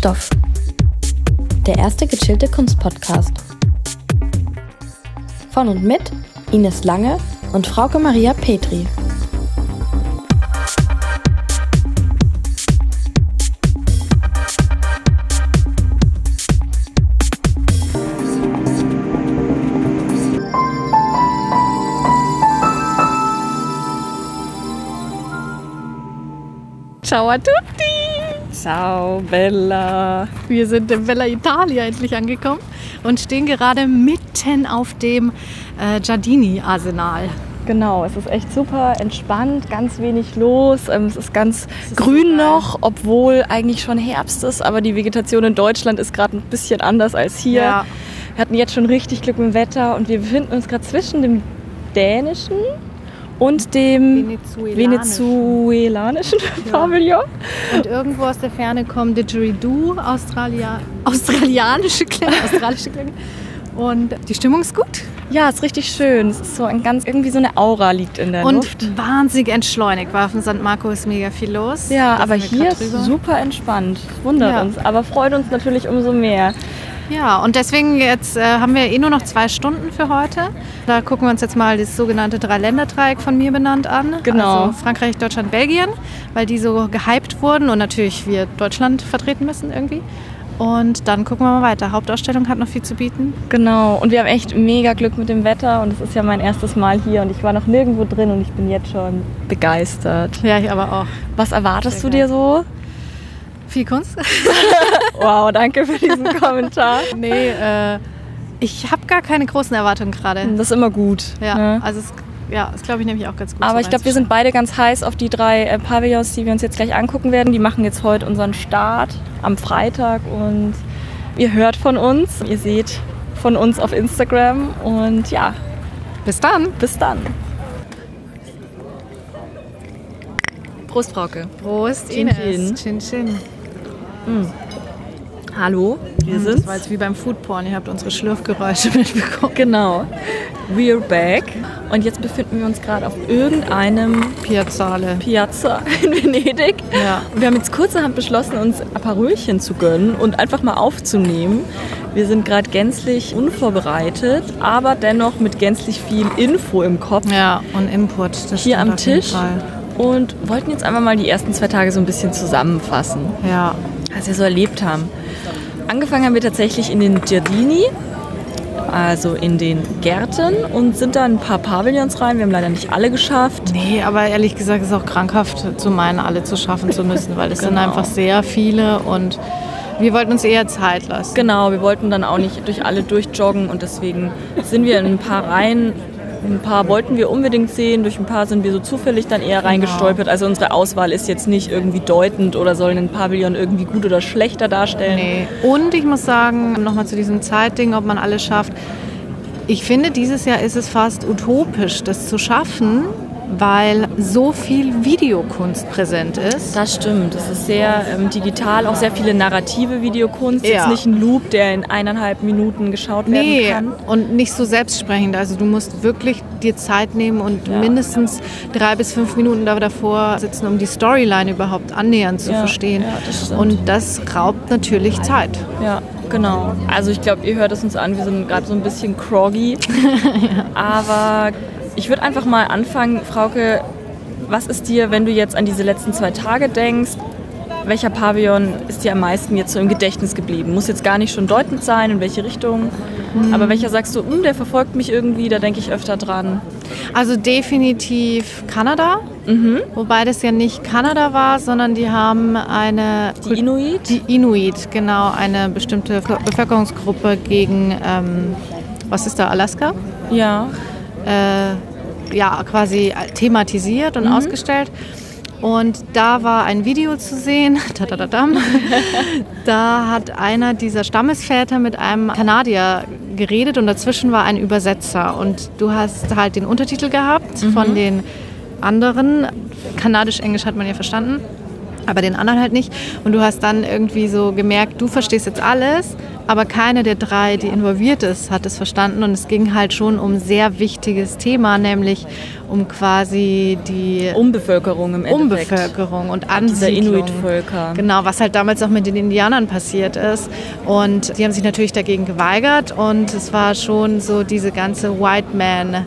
Stoff. Der erste gechillte Kunstpodcast. Von und mit Ines Lange und Frauke Maria Petri. Ciao a tutti! Ciao, Bella. Wir sind in Bella Italia endlich angekommen und stehen gerade mitten auf dem äh, Giardini-Arsenal. Genau, es ist echt super entspannt, ganz wenig los. Ähm, Es ist ganz ist grün noch, obwohl eigentlich schon Herbst ist. Aber die Vegetation in Deutschland ist gerade ein bisschen anders als hier. Ja. Wir hatten jetzt schon richtig Glück mit dem Wetter und wir befinden uns gerade zwischen dem dänischen und dem Venezuelanisch. venezuelanischen Pavillon. Und irgendwo aus der Ferne kommen Didgeridoo, Australia australianische Klänge, australische Klänge. Und die Stimmung ist gut Ja, ist richtig schön. Es ist so ein ganz, irgendwie so eine Aura liegt in der und Luft. wahnsinnig entschleunigt. Weil auf dem St. Marco ist mega viel los. Ja, Da aber hier ist drüber. super entspannt. Wundert Ja. uns, aber freut uns natürlich umso mehr. Ja, und deswegen jetzt äh, haben wir eh nur noch zwei Stunden für heute. Da gucken wir uns jetzt mal das sogenannte Dreiländertreieck von mir benannt an. Genau. Also Frankreich, Deutschland, Belgien, weil die so gehypt wurden und natürlich wir Deutschland vertreten müssen irgendwie. Und dann gucken wir mal weiter. Hauptausstellung hat noch viel zu bieten. Genau, und wir haben echt mega Glück mit dem Wetter und es ist ja mein erstes Mal hier und ich war noch nirgendwo drin und ich bin jetzt schon begeistert. Ja, ich aber auch. Was erwartest Sehr du dir so? Viel Kunst? Wow, danke für diesen Kommentar. nee, äh, ich habe gar keine großen Erwartungen gerade. Das ist immer gut. Ja, ne? also es, ja, das glaube ich nämlich auch ganz gut. Aber ich glaube, wir sind beide ganz heiß auf die drei äh, Pavillons, die wir uns jetzt gleich angucken werden. Die machen jetzt heute unseren Start am Freitag und ihr hört von uns, ihr seht von uns auf Instagram und ja, Bis dann. bis dann. Prost, Frauke. Prost, Chin, Ines. Chin, chin. Hallo, wir Das sind war jetzt wie beim Foodporn. Ihr habt unsere Schlürfgeräusche mitbekommen. Genau. We're back. Und jetzt befinden wir uns gerade auf irgendeinem Piazzale. Piazza in Venedig. Ja. Und wir haben jetzt kurzerhand beschlossen, uns Aperölchen zu gönnen und einfach mal aufzunehmen. Wir sind gerade gänzlich unvorbereitet, aber dennoch mit gänzlich viel Info im Kopf Ja, und Input. Das hier am Tisch. Und wollten jetzt einfach mal die ersten zwei Tage so ein bisschen zusammenfassen, Ja. Was wir so erlebt haben. Angefangen haben wir tatsächlich in den Giardini, also in den Gärten und sind da ein paar Pavillons rein. Wir haben leider nicht alle geschafft. Nee, aber ehrlich gesagt ist es auch krankhaft zu meinen, alle zu schaffen zu müssen, weil es sind Genau. einfach sehr viele und wir wollten uns eher Zeit lassen. Genau, wir wollten dann auch nicht durch alle durchjoggen und deswegen sind wir in ein paar Reihen. Ein paar wollten wir unbedingt sehen, durch ein paar sind wir so zufällig dann eher reingestolpert. Also unsere Auswahl ist jetzt nicht irgendwie deutend oder soll einen Pavillon irgendwie gut oder schlechter darstellen. Nee. Und ich muss sagen, nochmal zu diesem Zeitding, ob man alles schafft. Ich finde, dieses Jahr ist es fast utopisch, das zu schaffen, weil so viel Videokunst präsent ist. Das stimmt, das ist sehr ähm, digital, auch sehr viele narrative Videokunst. Ja. Jetzt nicht ein Loop, der in eineinhalb Minuten geschaut Nee, werden kann. und nicht so selbstsprechend. Also du musst wirklich dir Zeit nehmen und Ja. mindestens drei bis fünf Minuten da- davor sitzen, um die Storyline überhaupt annähernd zu Ja, verstehen. ja, das und das raubt natürlich Zeit. Ja, genau. Also ich glaube, ihr hört es uns an, wir sind gerade so ein bisschen groggy. Aber ich würde einfach mal anfangen, Frauke, was ist dir, wenn du jetzt an diese letzten zwei Tage denkst, welcher Pavillon ist dir am meisten jetzt so im Gedächtnis geblieben? Muss jetzt gar nicht schon deutend sein, in welche Richtung. Aber welcher sagst du, "Hm, der verfolgt mich irgendwie, da denke ich öfter dran. Also definitiv Kanada, Mhm. wobei das ja nicht Kanada war, sondern die haben eine Die Inuit? Die Inuit, genau, eine bestimmte Bevölkerungsgruppe gegen, ähm, was ist da, Alaska? Ja. äh, ja, quasi thematisiert und ausgestellt. Und da war ein Video zu sehen. Da hat einer dieser Stammesväter mit einem Kanadier geredet und dazwischen war ein Übersetzer. Und du hast halt den Untertitel gehabt von den anderen. Kanadisch-Englisch hat man ja verstanden. Aber den anderen halt nicht. Und du hast dann irgendwie so gemerkt, du verstehst jetzt alles, aber keine der drei, die involviert ist, hat es verstanden. Und es ging halt schon um ein sehr wichtiges Thema, nämlich um quasi die Umbevölkerung im Endeffekt. Umbevölkerung und Dieser Ansiedlung. Inuit-Völker. Genau, was halt damals auch mit den Indianern passiert ist. Und die haben sich natürlich dagegen geweigert und es war schon so diese ganze White Man,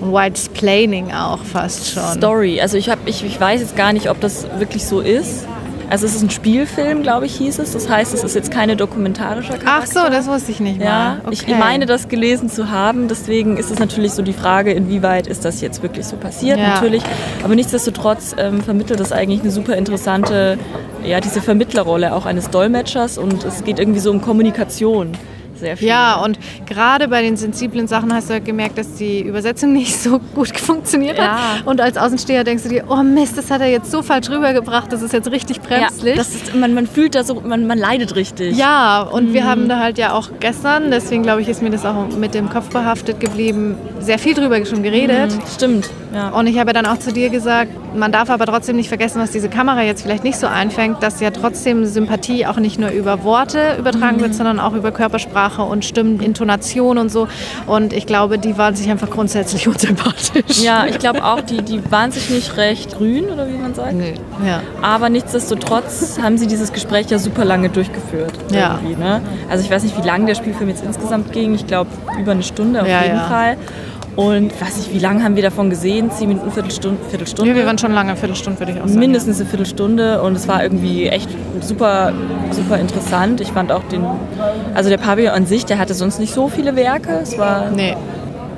White Splaining auch fast schon. Story. Also ich, hab, ich, ich weiß jetzt gar nicht, ob das wirklich so ist. Also es ist ein Spielfilm, glaube ich, hieß es. Das heißt, es ist jetzt keine dokumentarischer Charakter. Ach so, das wusste ich nicht mal. Ja, ich Okay. meine, das gelesen zu haben. Deswegen ist es natürlich so die Frage, inwieweit ist das jetzt wirklich so passiert, Ja. natürlich. Aber nichtsdestotrotz ähm, vermittelt das eigentlich eine super interessante, ja, diese Vermittlerrolle auch eines Dolmetschers. Und es geht irgendwie so um Kommunikation. Sehr viel. Ja, und gerade bei den sensiblen Sachen hast du halt gemerkt, dass die Übersetzung nicht so gut funktioniert Ja. hat. Und als Außensteher denkst du dir, oh Mist, das hat er jetzt so falsch rübergebracht, das ist jetzt richtig ja, bremslich. das ist, man, man fühlt da so, man, man leidet richtig. Ja, und Mhm. wir haben da halt ja auch gestern, deswegen glaube ich, ist mir das auch mit dem Kopf behaftet geblieben, sehr viel drüber schon geredet. Stimmt. Ja. Und ich habe dann auch zu dir gesagt, man darf aber trotzdem nicht vergessen, was diese Kamera jetzt vielleicht nicht so einfängt, dass ja trotzdem Sympathie auch nicht nur über Worte übertragen Mhm. wird, sondern auch über Körpersprache und Stimmen, Intonation und so. Und ich glaube, die waren sich einfach grundsätzlich unsympathisch. Ja, ich glaube auch, die, die waren sich nicht recht grün, oder wie man sagt. Nee. Ja. Aber nichtsdestotrotz haben sie dieses Gespräch ja super lange durchgeführt. Ja. Ne? Also ich weiß nicht, wie lange der Spielfilm jetzt insgesamt ging. Ich glaube über eine Stunde auf Ja, jeden ja. Fall. Und weiß nicht, wie lange haben wir davon gesehen? Zehn Minuten, Viertelstunde? Viertelstunde? Ja, wir waren schon lange, Viertelstunde würde ich auch sagen. Mindestens eine Viertelstunde und es war irgendwie echt super, super interessant. Ich fand auch den, also der Pavillon an sich, der hatte sonst nicht so viele Werke. Es war, Nee.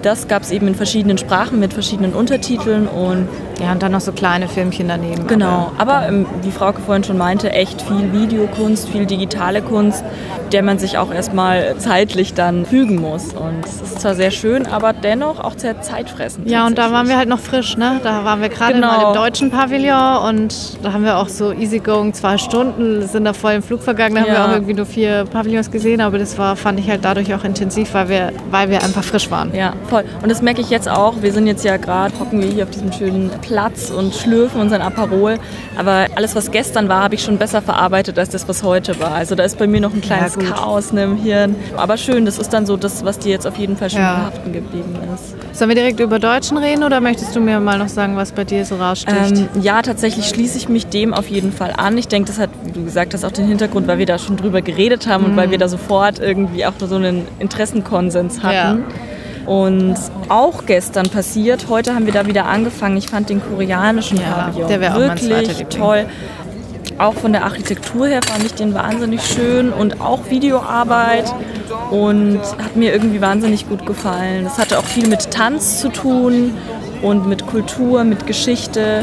Das gab es eben in verschiedenen Sprachen mit verschiedenen Untertiteln und Ja, und dann noch so kleine Filmchen daneben. Genau, aber ähm, wie Frauke vorhin schon meinte, echt viel Videokunst, viel digitale Kunst, der man sich auch erstmal zeitlich dann fügen muss. Und es ist zwar sehr schön, aber dennoch auch sehr zeitfressend. Ja, und da waren wir halt noch frisch, ne? Da waren wir gerade Genau. mal im deutschen Pavillon und da haben wir auch so easygoing zwei Stunden, sind da voll im Flug vergangen, da haben wir Ja. auch irgendwie nur vier Pavillons gesehen, aber das war, fand ich halt dadurch auch intensiv, weil wir, weil wir einfach frisch waren. Ja, voll. Und das merke ich jetzt auch. Wir sind jetzt ja gerade, hocken wir hier auf diesem schönen Platz und schlürfen unseren Aperol. Aber alles, was gestern war, habe ich schon besser verarbeitet als das, was heute war. Also da ist bei mir noch ein kleines gut. Chaos ne, im Hirn. Aber schön, das ist dann so das, was dir jetzt auf jeden Fall schon Ja. haften geblieben ist. Sollen wir direkt über Deutschen reden oder möchtest du mir mal noch sagen, was bei dir so raussticht? Ähm, ja, tatsächlich schließe ich mich dem auf jeden Fall an. Ich denke, das hat, wie du gesagt hast, auch den Hintergrund, weil wir da schon drüber geredet haben und Mhm. weil wir da sofort irgendwie auch so einen Interessenkonsens hatten. Ja. Und auch gestern passiert, heute haben wir da wieder angefangen. Ich fand den koreanischen Ja, Pavillon der auch wirklich Liebling. toll. Auch von der Architektur her fand ich den wahnsinnig schön und auch Videoarbeit und hat mir irgendwie wahnsinnig gut gefallen. Das hatte auch viel mit Tanz zu tun und mit Kultur, mit Geschichte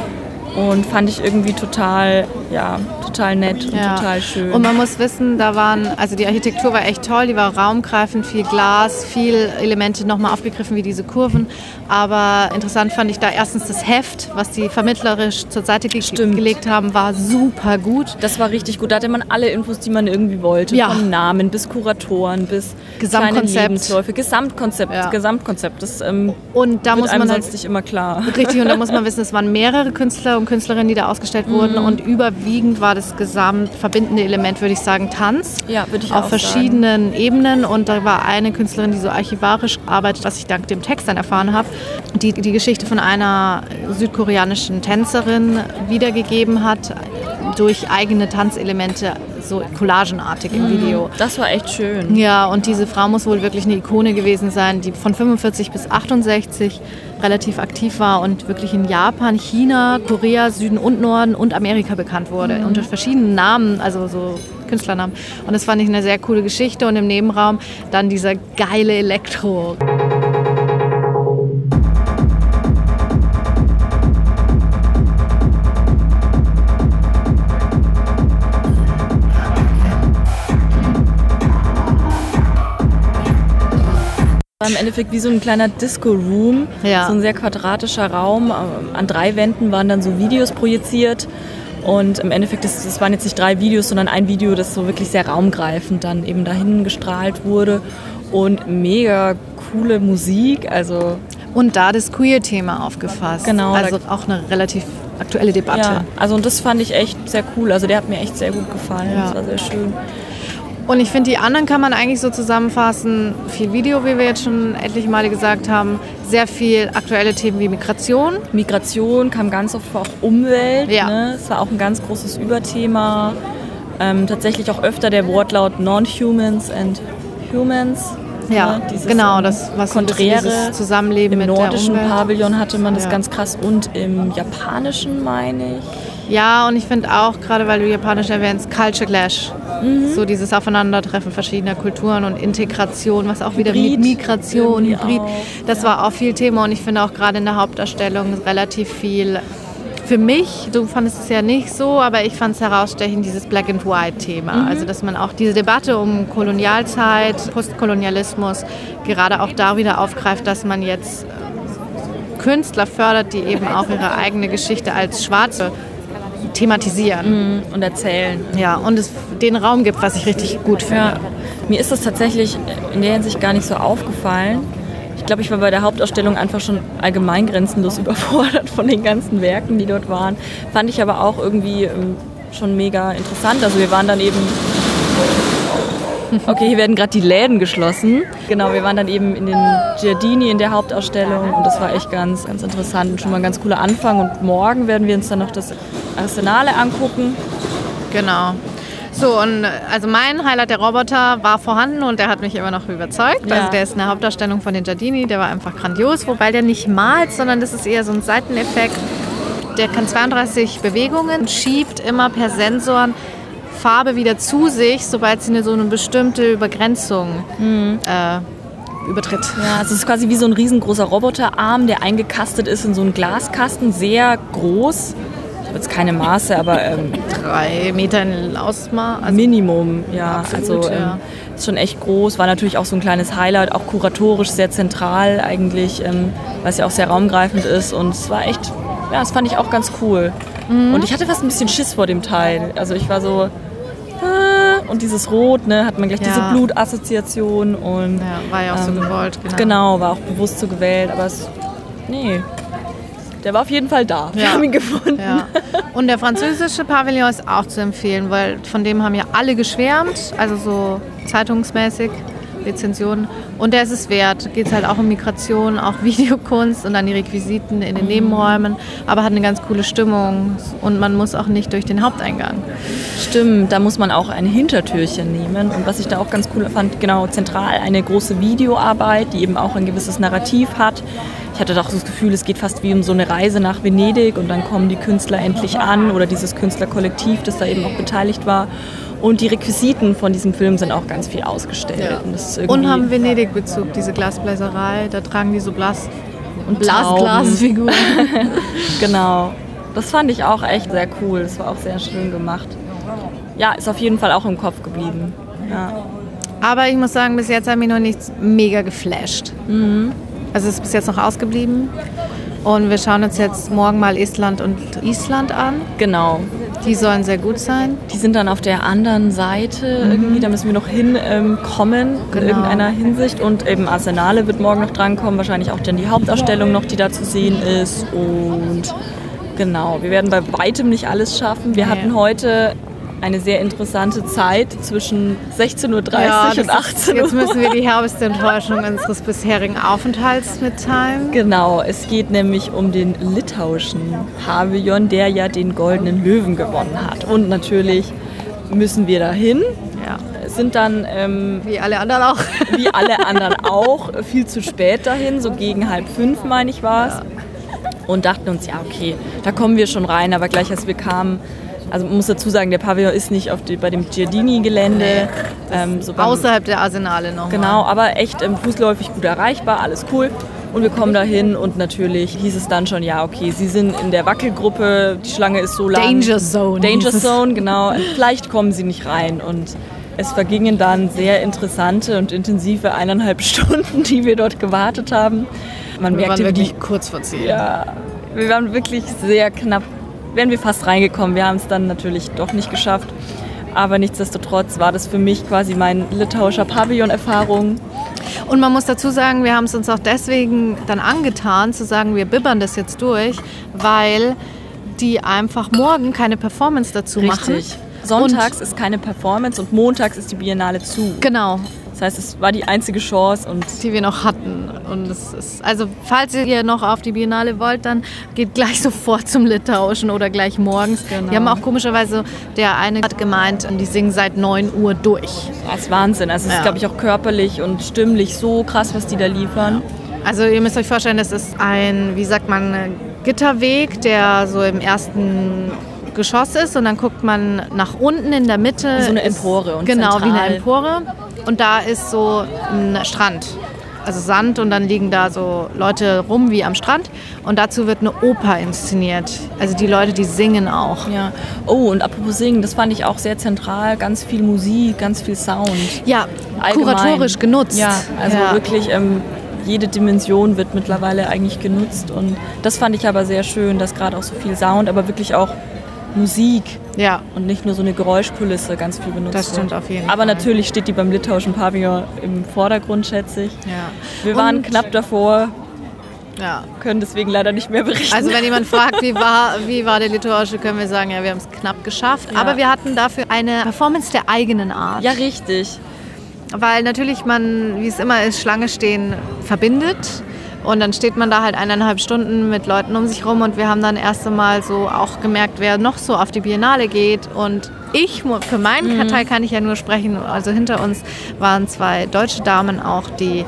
und fand ich irgendwie total, ja, total nett und total schön. Und man muss wissen, da waren, also die Architektur war echt toll, die war raumgreifend, viel Glas, viel Elemente nochmal aufgegriffen wie diese Kurven. Aber interessant fand ich da erstens das Heft, was die vermittlerisch zur Seite ge Stimmt. gelegt haben, war super gut. das war richtig gut. Da hatte man alle Infos, die man irgendwie wollte. Ja. Vom Namen bis Kuratoren, bis Gesamtkonzept. Lebensläufe. Gesamtkonzept. Ja. Gesamtkonzept. Das ähm, Und da muss man halt sonst nicht immer klar. Richtig, und da muss man wissen, es waren mehrere Künstler und Künstlerinnen, die da ausgestellt wurden. Mhm. Und überwiegend war das gesamt verbindende Element, würde ich sagen, Tanz. Ja, würde ich Auf auch verschiedenen Ebenen. Und da war eine Künstlerin, die so archivarisch arbeitet, was ich dank dem Text dann erfahren habe, die die Geschichte von einer südkoreanischen Tänzerin wiedergegeben hat durch eigene Tanzelemente, so collagenartig im Video. Das war echt schön. Ja, und diese Frau muss wohl wirklich eine Ikone gewesen sein, die von 45 bis 68 relativ aktiv war und wirklich in Japan, China, Korea, Süden und Norden und Amerika bekannt wurde. Unter verschiedenen Namen, also so Künstlernamen. Und das fand ich eine sehr coole Geschichte. Und im Nebenraum dann dieser geile Elektro. War im Endeffekt wie so ein kleiner Disco-Room. Ja. So ein sehr quadratischer Raum. Ähm, An drei Wänden waren dann so Videos projiziert. Und im Endeffekt, das, das waren jetzt nicht drei Videos, sondern ein Video, das so wirklich sehr raumgreifend dann eben dahin gestrahlt wurde. Und mega coole Musik. Also Und da das Queer-Thema aufgefasst. Genau, Also auch eine relativ aktuelle Debatte. ja, also und das fand ich echt sehr cool. Also der hat mir echt sehr gut gefallen. Ja. Das war sehr schön. Und ich finde, die anderen kann man eigentlich so zusammenfassen. Viel Video, wie wir jetzt schon etliche Male gesagt haben. Sehr viel aktuelle Themen wie Migration. Migration kam ganz oft vor, auch Umwelt. Ja. Ne? Es war auch ein ganz großes Überthema. Ähm, tatsächlich auch öfter der Wortlaut Non-Humans and Humans. Ja, ne? Dieses, genau, ähm, das was Konträre. Zusammenleben Im nordischen. Pavillon hatte man das Ja. ganz krass und im japanischen, meine ich. Ja, und ich finde auch, gerade weil du Japanisch erwähnst, Culture Clash. Mhm. So dieses Aufeinandertreffen verschiedener Kulturen und Integration, was auch wieder Hybrid mit Migration, Hybrid, auch, das war auch viel Thema und ich finde auch gerade in der Hauptdarstellung relativ viel für mich, du fandest es ja nicht so, aber ich fand es herausstechend, dieses Black and White Thema. Mhm. Also, dass man auch diese Debatte um Kolonialzeit, Postkolonialismus gerade auch da wieder aufgreift, dass man jetzt Künstler fördert, die eben auch ihre eigene Geschichte als Schwarze thematisieren. Und erzählen. Ja, und es den Raum gibt, was ich richtig gut finde. Ja. Mir ist das tatsächlich in der Hinsicht gar nicht so aufgefallen. Ich glaube, ich war bei der Hauptausstellung einfach schon allgemein grenzenlos überfordert von den ganzen Werken, die dort waren. Fand ich aber auch irgendwie ähm, schon mega interessant. Also wir waren dann eben... Okay, hier werden gerade die Läden geschlossen. Genau, wir waren dann eben in den Giardini in der Hauptausstellung und das war echt ganz, ganz interessant und schon mal ein ganz cooler Anfang. Und morgen werden wir uns dann noch das Arsenale angucken. Genau. So, und also mein Highlight der Roboter war vorhanden und der hat mich immer noch überzeugt. Ja. Also der ist eine Hauptdarstellung von den Giardini, der war einfach grandios, wobei der nicht malt, sondern das ist eher so ein Seiteneffekt. Der kann 32 Bewegungen, schiebt immer per Sensoren Farbe wieder zu sich, sobald sie eine, so eine bestimmte Übergrenzung äh, übertritt. Ja, es ist quasi wie so ein riesengroßer Roboterarm, der eingekastet ist in so einen Glaskasten, sehr groß. Ich habe jetzt keine Maße, aber ähm, Drei Meter in Ausmaß. Also Minimum, ja. Absolut, also ähm, ja. ist schon echt groß. War natürlich auch so ein kleines Highlight, auch kuratorisch sehr zentral eigentlich, ähm, was ja auch sehr raumgreifend ist. Und es war echt, ja, das fand ich auch ganz cool. Mhm. Und ich hatte fast ein bisschen Schiss vor dem Teil. Also ich war so, und dieses Rot, ne, hat man gleich Ja. diese Blutassoziation und ja, war ja auch so Ähm, gewollt. Genau. Genau, war auch bewusst so gewählt, aber es. Nee. Der war auf jeden Fall da. Wir Ja. haben ihn gefunden. Ja. Und der französische Pavillon ist auch zu empfehlen, weil von dem haben ja alle geschwärmt, also so zeitungsmäßig, Rezensionen. Und der ist es wert. Geht es halt auch um Migration, auch Videokunst und dann die Requisiten in den Nebenräumen, aber hat eine ganz coole Stimmung und man muss auch nicht durch den Haupteingang. Stimmt, da muss man auch ein Hintertürchen nehmen. Und was ich da auch ganz cool fand, genau zentral eine große Videoarbeit, die eben auch ein gewisses Narrativ hat. Ich hatte doch das Gefühl, es geht fast wie um so eine Reise nach Venedig und dann kommen die Künstler endlich an oder dieses Künstlerkollektiv, das da eben auch beteiligt war. Und die Requisiten von diesem Film sind auch ganz viel ausgestellt. Und, ist irgendwie Und haben Venedig-Bezug, diese Glasbläserei, da tragen die so Blas und Blas Tauben. Glasfiguren. Genau. Das fand ich auch echt sehr cool. Das war auch sehr schön gemacht. Ja, ist auf jeden Fall auch im Kopf geblieben. Ja. Aber ich muss sagen, bis jetzt hat mich noch nichts mega geflasht. Also es ist bis jetzt noch ausgeblieben. Und wir schauen uns jetzt morgen mal Estland und Island an. Genau. Die sollen sehr gut sein. Die sind dann auf der anderen Seite irgendwie. Da müssen wir noch hinkommen ähm, kommen in Genau. irgendeiner Hinsicht. Und eben Arsenale wird morgen noch drankommen. Wahrscheinlich auch dann die Hauptausstellung noch, die da zu sehen ist. Und genau, wir werden bei weitem nicht alles schaffen. Wir Nee. hatten heute eine sehr interessante Zeit zwischen 16.30 Uhr das und 18 ist, Uhr. jetzt müssen wir die herrste Enttäuschung unseres bisherigen Aufenthalts mitteilen. Genau, es geht nämlich um den litauischen Pavillon, der ja den Goldenen Löwen gewonnen hat. Und natürlich müssen wir dahin. Ja, sind dann, ähm, wie alle anderen auch. wie alle anderen auch, viel zu spät dahin, so gegen halb fünf, meine ich, war es. Und dachten uns, ja, okay, da kommen wir schon rein. Aber gleich als wir kamen, also man muss dazu sagen, der Pavillon ist nicht auf die, bei dem Giardini-Gelände. ähm, so Außerhalb der Arsenale noch. Genau, aber echt ähm, fußläufig gut erreichbar, alles cool. Und wir kommen dahin und natürlich hieß es dann schon, ja, okay, Sie sind in der Wackelgruppe, die Schlange ist so lang. Danger Zone Danger. Zone, genau. Vielleicht kommen Sie nicht rein. Und es vergingen dann sehr interessante und intensive eineinhalb Stunden, die wir dort gewartet haben. Man Wir waren merkte, die wirklich kurz vor Ziel. ja, wir waren wirklich sehr knapp. Wären wir fast reingekommen. Wir haben es dann natürlich doch nicht geschafft. Aber nichtsdestotrotz war das für mich quasi mein litauischer Pavillon-Erfahrung. Und man muss dazu sagen, wir haben es uns auch deswegen dann angetan, zu sagen, wir bibbern das jetzt durch, weil die einfach morgen keine Performance dazu machen. Richtig. sonntags und ist keine Performance und montags ist die Biennale zu. Genau. Das heißt, es war die einzige Chance und die wir noch hatten. Und es ist, also falls ihr noch auf die Biennale wollt, dann geht gleich sofort zum Litauischen oder gleich morgens. Genau. Die haben auch komischerweise, der eine hat gemeint, die singen seit 9 Uhr durch. Das ist Wahnsinn. Also es ja. ist, glaube ich, auch körperlich und stimmlich so krass, was die da liefern. Also ihr müsst euch vorstellen, das ist ein, wie sagt man, Gitterweg, der so im ersten Geschoss ist und dann guckt man nach unten in der Mitte. Wie so eine Empore. Und genau, zentral. wie eine Empore. Und da ist so ein Strand. Also Sand und dann liegen da so Leute rum wie am Strand. Und dazu wird eine Oper inszeniert. Also die Leute, die singen auch. Ja. Oh, und apropos Singen, das fand ich auch sehr zentral. Ganz viel Musik, ganz viel Sound. Ja, Allgemein. kuratorisch genutzt. Ja, also ja. wirklich ähm, jede Dimension wird mittlerweile eigentlich genutzt. Und das fand ich aber sehr schön, dass gerade auch so viel Sound, aber wirklich auch Musik ja. und nicht nur so eine Geräuschkulisse ganz viel benutzt Das stimmt auf jeden Aber Fall. natürlich steht die beim litauischen Pavillon im Vordergrund, schätze ich. Ja. Wir waren und knapp davor. Ja. Können deswegen leider nicht mehr berichten. Also wenn jemand fragt, wie war, wie war der litauische, können wir sagen, ja, wir haben es knapp geschafft. Ja. Aber wir hatten dafür eine Performance der eigenen Art. Ja, richtig. Weil natürlich man, wie es immer ist, Schlange stehen verbindet. Und dann steht man da halt eineinhalb Stunden mit Leuten um sich rum und wir haben dann erst einmal so auch gemerkt, wer noch so auf die Biennale geht. Und ich, für meinen mhm. Teil kann ich ja nur sprechen, also hinter uns waren zwei deutsche Damen auch, die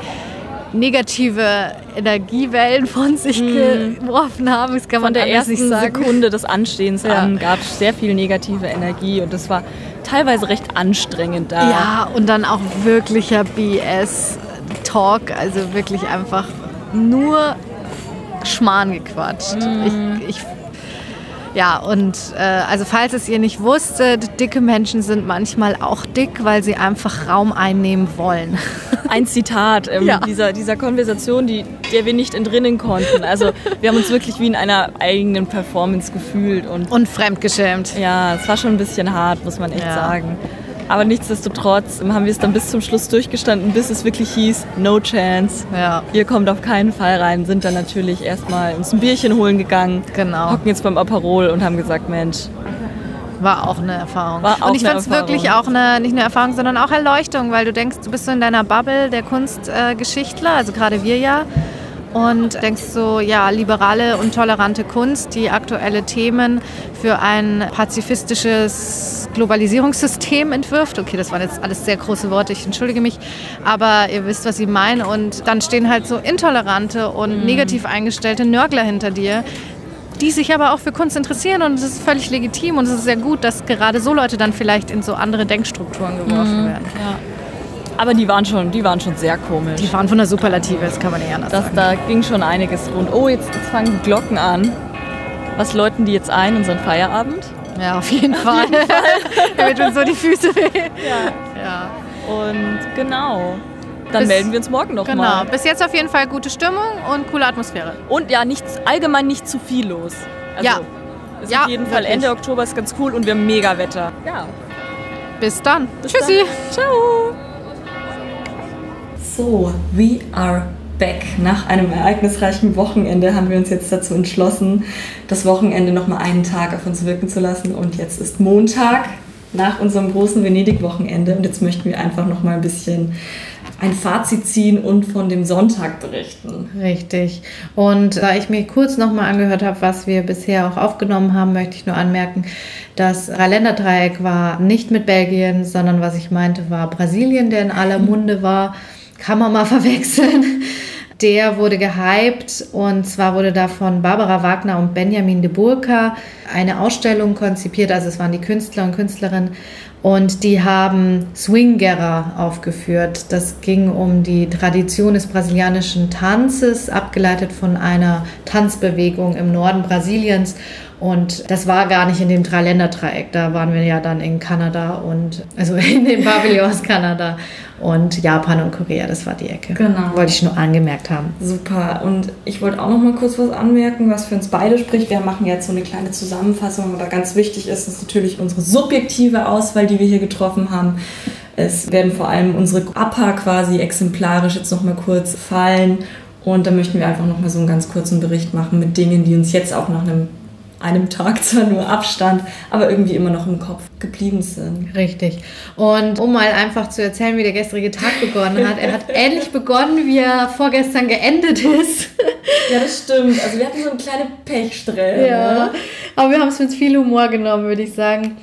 negative Energiewellen von sich mhm. geworfen haben. Das kann man von der ersten Sekunde des Anstehens ja. an gab es sehr viel negative Energie und das war teilweise recht anstrengend da. Ja, und dann auch wirklicher BS-Talk, also wirklich einfach nur Schmarrn gequatscht. Mm. Ich, ich, ja, und äh, also falls es ihr nicht wusstet, dicke Menschen sind manchmal auch dick, weil sie einfach Raum einnehmen wollen. Ein Zitat ähm, ja. dieser, dieser Konversation, die, der wir nicht entrinnen konnten. Also wir haben uns wirklich wie in einer eigenen Performance gefühlt. Und, und fremdgeschämt. Ja, es war schon ein bisschen hart, muss man echt ja. sagen. Aber nichtsdestotrotz haben wir es dann bis zum Schluss durchgestanden, bis es wirklich hieß, no chance. Ja. Ihr kommt auf keinen Fall rein. Sind dann natürlich erstmal uns ein Bierchen holen gegangen. Genau. Hocken jetzt beim Aperol und haben gesagt, Mensch, war auch eine Erfahrung. War auch und ich fand es wirklich auch eine, nicht eine Erfahrung, sondern auch Erleuchtung, weil du denkst, du bist so in deiner Bubble der Kunstgeschichtler, äh, also gerade wir ja und denkst so, ja, liberale und tolerante Kunst, die aktuelle Themen für ein pazifistisches Globalisierungssystem entwirft. Okay, das waren jetzt alles sehr große Worte, ich entschuldige mich, aber ihr wisst, was ich meine. Und dann stehen halt so intolerante und mhm. negativ eingestellte Nörgler hinter dir, die sich aber auch für Kunst interessieren und es ist völlig legitim und es ist sehr gut, dass gerade so Leute dann vielleicht in so andere Denkstrukturen geworfen mhm, werden. Ja. Aber die waren schon, die waren schon sehr komisch. Die waren von der Superlative, das kann man nicht anders das, sagen. Da ging schon einiges rund. Oh, jetzt, jetzt fangen die Glocken an. Was läuten die jetzt ein, unseren Feierabend? Ja, auf jeden Fall. Auf jeden Fall. Damit uns so die Füße weh. Ja. ja. Und genau. Dann bis, melden wir uns morgen nochmal. Genau. Mal. Bis jetzt auf jeden Fall gute Stimmung und coole Atmosphäre. Und ja, nicht, allgemein nicht zu viel los. Also, ja. Ist ja, auf jeden Fall Ende Oktober ist ganz cool und wir haben mega Wetter. Ja. Bis dann. Bis Tschüssi. Dann. Ciao. So, we are back. Nach einem ereignisreichen Wochenende haben wir uns jetzt dazu entschlossen, das Wochenende noch mal einen Tag auf uns wirken zu lassen. Und jetzt ist Montag nach unserem großen Venedig-Wochenende. Und jetzt möchten wir einfach noch mal ein bisschen ein Fazit ziehen und von dem Sonntag berichten. Richtig. Und da ich mir kurz nochmal angehört habe, was wir bisher auch aufgenommen haben, möchte ich nur anmerken, das Dreiländeredreieck war nicht mit Belgien, sondern was ich meinte, war Brasilien, der in aller Munde war kann man mal verwechseln. Der wurde gehypt und zwar wurde da von Barbara Wagner und Benjamin de Burka eine Ausstellung konzipiert. Also es waren die Künstler und Künstlerinnen und die haben Swingera aufgeführt. Das ging um die Tradition des brasilianischen Tanzes, abgeleitet von einer Tanzbewegung im Norden Brasiliens. Und das war gar nicht in dem Dreiländeredreieck. Da waren wir ja dann in Kanada und also in den Pavillons Kanada und Japan und Korea. Das war die Ecke. Genau. Wollte ich nur angemerkt haben. Super. Und ich wollte auch noch mal kurz was anmerken, was für uns beide spricht. Wir machen jetzt so eine kleine Zusammenfassung, aber ganz wichtig ist, ist natürlich unsere subjektive Auswahl, die wir hier getroffen haben. Es werden vor allem unsere APA quasi exemplarisch jetzt noch mal kurz fallen. Und da möchten wir einfach noch mal so einen ganz kurzen Bericht machen mit Dingen, die uns jetzt auch nach einem einem Tag zwar nur Abstand, aber irgendwie immer noch im Kopf geblieben sind. Richtig. Und um mal einfach zu erzählen, wie der gestrige Tag begonnen hat. Er hat ähnlich begonnen, wie er vorgestern geendet ist. Ja, das stimmt. Also wir hatten so eine kleine Pechsträhne. Ja, ne? aber wir haben es mit viel Humor genommen, würde ich sagen.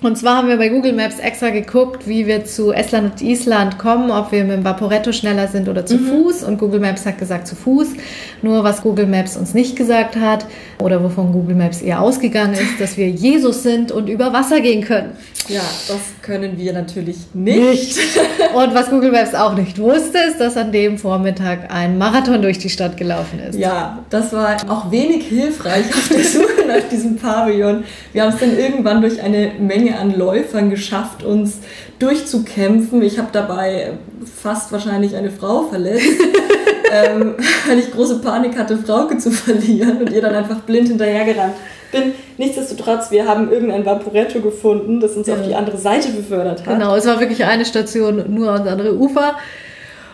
Und zwar haben wir bei Google Maps extra geguckt, wie wir zu Estland und Island kommen, ob wir mit dem Vaporetto schneller sind oder zu mhm. Fuß. Und Google Maps hat gesagt zu Fuß. Nur was Google Maps uns nicht gesagt hat oder wovon Google Maps eher ausgegangen ist, dass wir Jesus sind und über Wasser gehen können. Ja, das können wir natürlich nicht. nicht. Und was Google Maps auch nicht wusste, ist, dass an dem Vormittag ein Marathon durch die Stadt gelaufen ist. Ja, das war auch wenig hilfreich auf der Suche nach diesem Pavillon. Wir haben es dann irgendwann durch eine Menge an Läufern geschafft, uns durchzukämpfen. Ich habe dabei fast wahrscheinlich eine Frau verletzt. ähm, weil ich große Panik hatte, Frauke zu verlieren und ihr dann einfach blind hinterhergerannt bin. Nichtsdestotrotz, wir haben irgendein Vaporetto gefunden, das uns ja. auf die andere Seite befördert hat. Genau, es war wirklich eine Station nur ans andere Ufer.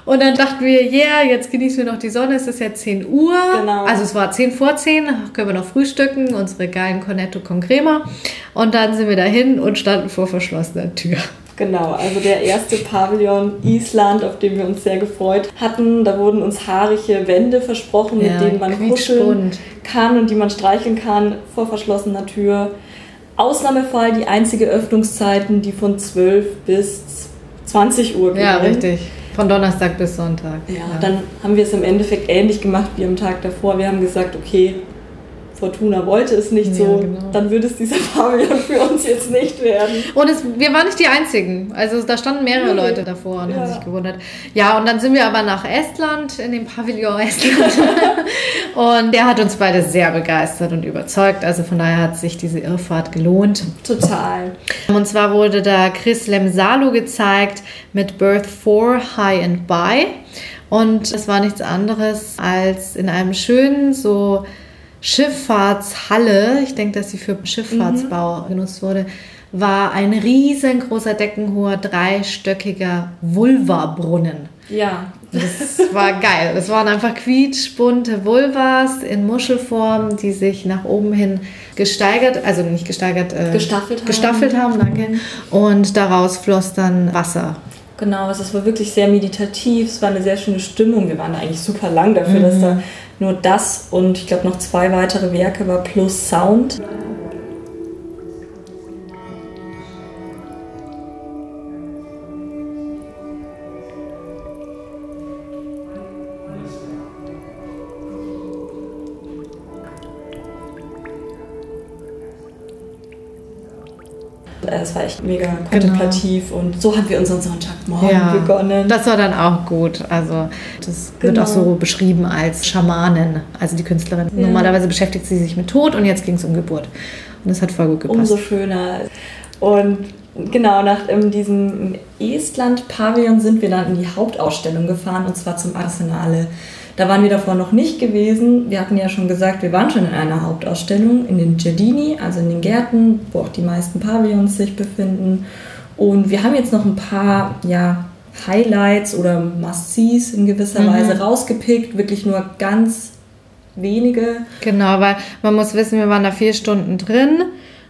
Und dann dachten wir, yeah, jetzt genießen wir noch die Sonne, es ist jetzt 10 Uhr. Genau. Also es war 10 vor 10, können wir noch frühstücken, unsere geilen Cornetto con Crema. Und dann sind wir dahin und standen vor verschlossener Tür. Genau, also der erste Pavillon Island, auf den wir uns sehr gefreut hatten. Da wurden uns haarige Wände versprochen, ja, mit denen man kuscheln kann und die man streicheln kann vor verschlossener Tür. Ausnahmefall die einzige Öffnungszeiten, die von 12 bis 20 Uhr gehen. Ja, richtig. Von Donnerstag bis Sonntag. Ja, ja, dann haben wir es im Endeffekt ähnlich gemacht wie am Tag davor. Wir haben gesagt, okay, Fortuna wollte es nicht ja, so, genau. dann würde es dieser Pavillon für uns jetzt nicht werden. Und es, wir waren nicht die Einzigen. Also da standen mehrere nee. Leute davor und ja. haben sich gewundert. Ja, und dann sind wir aber nach Estland, in dem Pavillon Estland. und der hat uns beide sehr begeistert und überzeugt. Also von daher hat sich diese Irrfahrt gelohnt. Total. Und zwar wurde da Chris Lemsalo gezeigt mit Birth 4 High and By. Und es war nichts anderes als in einem schönen, so Schifffahrtshalle, ich denke, dass sie für Schifffahrtsbau mhm. genutzt wurde, war ein riesengroßer, deckenhoher, dreistöckiger Vulva-Brunnen. Ja. Das war geil. Das waren einfach quietschbunte Vulvas in Muschelform, die sich nach oben hin gesteigert, also nicht gesteigert, äh, gestaffelt haben. Gestaffelt haben, danke. Und daraus floss dann Wasser. Genau, es war wirklich sehr meditativ, es war eine sehr schöne Stimmung. Wir waren eigentlich super lang dafür, mhm. dass da nur das und ich glaube noch zwei weitere Werke war plus Sound. Es war echt mega kontemplativ genau. und so haben wir unseren Sonntagmorgen ja, begonnen. Das war dann auch gut. Also das genau. wird auch so genau. beschrieben als Schamanin, also die Künstlerin. Ja. Normalerweise beschäftigt sie sich mit Tod und jetzt ging es um Geburt. Und das hat voll gut gepasst. Umso schöner. Und genau, nach diesem Estland-Pavillon sind wir dann in die Hauptausstellung gefahren und zwar zum Arsenale. Da waren wir davor noch nicht gewesen. Wir hatten ja schon gesagt, wir waren schon in einer Hauptausstellung in den Giardini, also in den Gärten, wo auch die meisten Pavillons sich befinden. Und wir haben jetzt noch ein paar ja, Highlights oder Must-Sees in gewisser mhm. Weise rausgepickt. Wirklich nur ganz wenige. Genau, weil man muss wissen, wir waren da vier Stunden drin.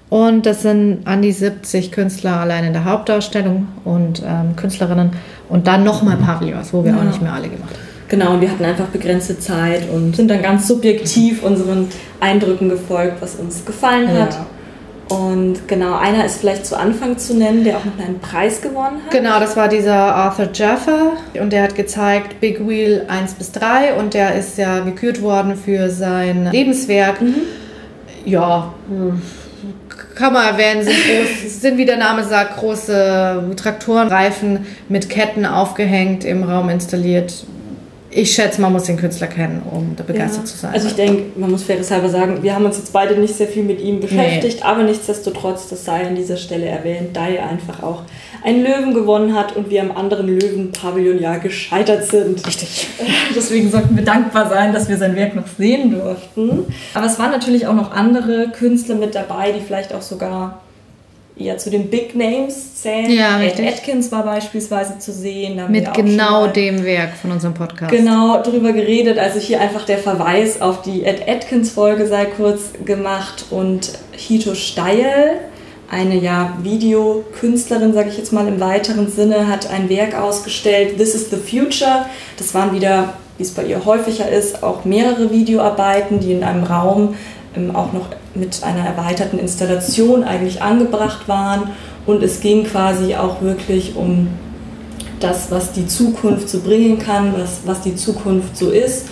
Und das sind an die 70 Künstler allein in der Hauptausstellung und ähm, Künstlerinnen. Und dann nochmal Pavillons, wo wir ja. auch nicht mehr alle gemacht haben. Genau, und wir hatten einfach begrenzte Zeit und sind dann ganz subjektiv unseren Eindrücken gefolgt, was uns gefallen hat. Ja. Und genau, einer ist vielleicht zu Anfang zu nennen, der auch noch einen Preis gewonnen hat. Genau, das war dieser Arthur Jaffa und der hat gezeigt Big Wheel 1 bis 3 und der ist ja gekürt worden für sein Lebenswerk. Mhm. Ja, kann man erwähnen, sind, groß, sind wie der Name sagt, große Traktorenreifen mit Ketten aufgehängt, im Raum installiert ich schätze, man muss den Künstler kennen, um da begeistert ja. zu sein. Also ich denke, man muss fairerweise sagen, wir haben uns jetzt beide nicht sehr viel mit ihm beschäftigt, nee. aber nichtsdestotrotz, das sei an dieser Stelle erwähnt, da er einfach auch einen Löwen gewonnen hat und wir am anderen Löwen-Pavillon ja gescheitert sind. Richtig. Deswegen sollten wir dankbar sein, dass wir sein Werk noch sehen durften. Aber es waren natürlich auch noch andere Künstler mit dabei, die vielleicht auch sogar eher zu den Big Names zählen. Ja, Ed. Atkins war beispielsweise zu sehen. Mit genau dem Werk von unserem Podcast. Genau, drüber geredet. Also hier einfach der Verweis auf die Ed Atkins Folge sei kurz gemacht und Hito Steil, eine ja Videokünstlerin, sage ich jetzt mal im weiteren Sinne, hat ein Werk ausgestellt, This is the Future. Das waren wieder, wie es bei ihr häufiger ist, auch mehrere Videoarbeiten, die in einem Raum ähm, auch noch mit einer erweiterten Installation eigentlich angebracht waren. Und es ging quasi auch wirklich um das, was die Zukunft so bringen kann, was, was die Zukunft so ist.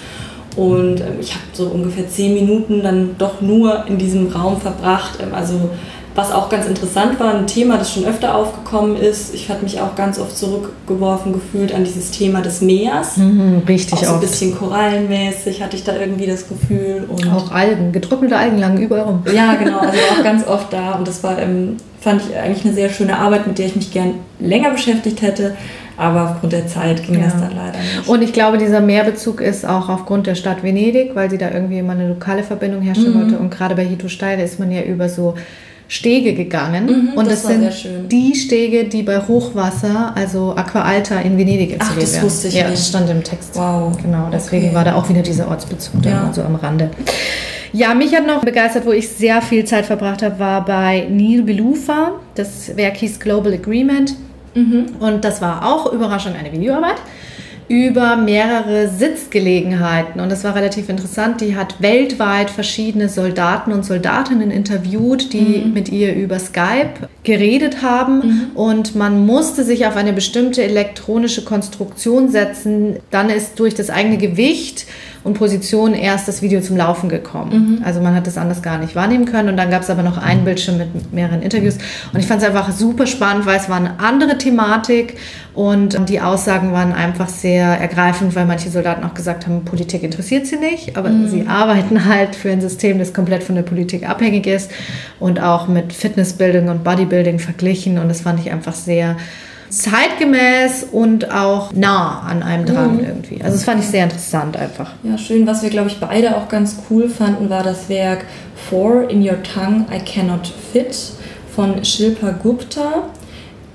Und ähm, ich habe so ungefähr zehn Minuten dann doch nur in diesem Raum verbracht. Ähm, also was auch ganz interessant war, ein Thema, das schon öfter aufgekommen ist. Ich hatte mich auch ganz oft zurückgeworfen gefühlt an dieses Thema des Meers. Mhm, richtig auch so ein bisschen korallenmäßig hatte ich da irgendwie das Gefühl. Und Auch Algen, getrocknete Algen lagen überall rum. ja, genau, also auch ganz oft da. Und das war, ähm, fand ich eigentlich eine sehr schöne Arbeit, mit der ich mich gern länger beschäftigt hätte. Aber aufgrund der Zeit ging Ja. das dann leider nicht. Und ich glaube, dieser Mehrbezug ist auch aufgrund der Stadt Venedig, weil sie da irgendwie immer eine lokale Verbindung herstellen Mhm. wollte. Und gerade bei Hito Steil ist man ja über so Stege gegangen. Mhm, und das das, sind die Stege, die bei Hochwasser, also Aqua Alta in Venedig Ach, das werden. wusste ich ja, nicht. das stand im Text. Wow. Genau, deswegen Okay. war da auch wieder dieser Ortsbezug da Ja. so am Rande. Ja, mich hat noch begeistert, wo ich sehr viel Zeit verbracht habe, war bei Neil Belufa. Das Werk hieß Global Agreement. Mhm. Und das war auch überraschend eine Videoarbeit über mehrere Sitzgelegenheiten. Und das war relativ interessant. Die hat weltweit verschiedene Soldaten und Soldatinnen interviewt, die mit ihr über Skype geredet haben. Und man musste sich auf eine bestimmte elektronische Konstruktion setzen. Dann ist durch das eigene Gewicht und Position erst das Video zum Laufen gekommen. Also man hat das anders gar nicht wahrnehmen können. Und dann gab es aber noch einen Bildschirm mit mehreren Interviews. Und ich fand es einfach super spannend, weil es war eine andere Thematik und die Aussagen waren einfach sehr ergreifend, weil manche Soldaten auch gesagt haben, Politik interessiert sie nicht, aber sie arbeiten halt für ein System, das komplett von der Politik abhängig ist und auch mit Fitnessbuilding und Bodybuilding verglichen. Und das fand ich einfach sehr zeitgemäß und auch nah an einem dran irgendwie. Also das fand ich sehr interessant einfach. Ja, schön. Was wir, glaube ich, beide auch ganz cool fanden, war das Werk Four in Your Tongue I Cannot Fit von Shilpa Gupta.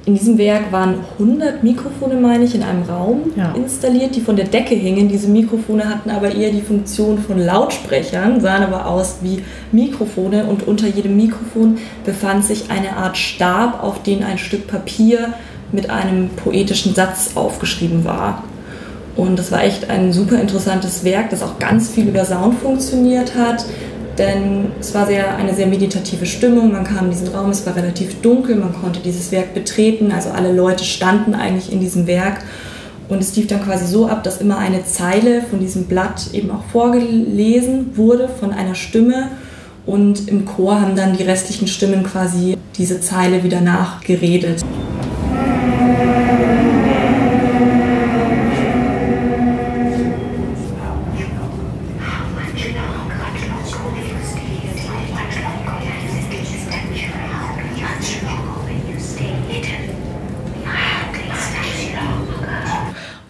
In diesem Werk waren 100 Mikrofone, meine ich, in einem Raum Ja. installiert, die von der Decke hingen. Diese Mikrofone hatten aber eher die Funktion von Lautsprechern, sahen aber aus wie Mikrofone und unter jedem Mikrofon befand sich eine Art Stab, auf den ein Stück Papier mit einem poetischen Satz aufgeschrieben war. Und das war echt ein super interessantes Werk, das auch ganz viel über Sound funktioniert hat. Denn es war sehr, eine sehr meditative Stimmung. Man kam in diesen Raum, es war relativ dunkel, man konnte dieses Werk betreten. Also alle Leute standen eigentlich in diesem Werk. Und es lief dann quasi so ab, dass immer eine Zeile von diesem Blatt eben auch vorgelesen wurde von einer Stimme. Und im Chor haben dann die restlichen Stimmen quasi diese Zeile wieder nachgeredet.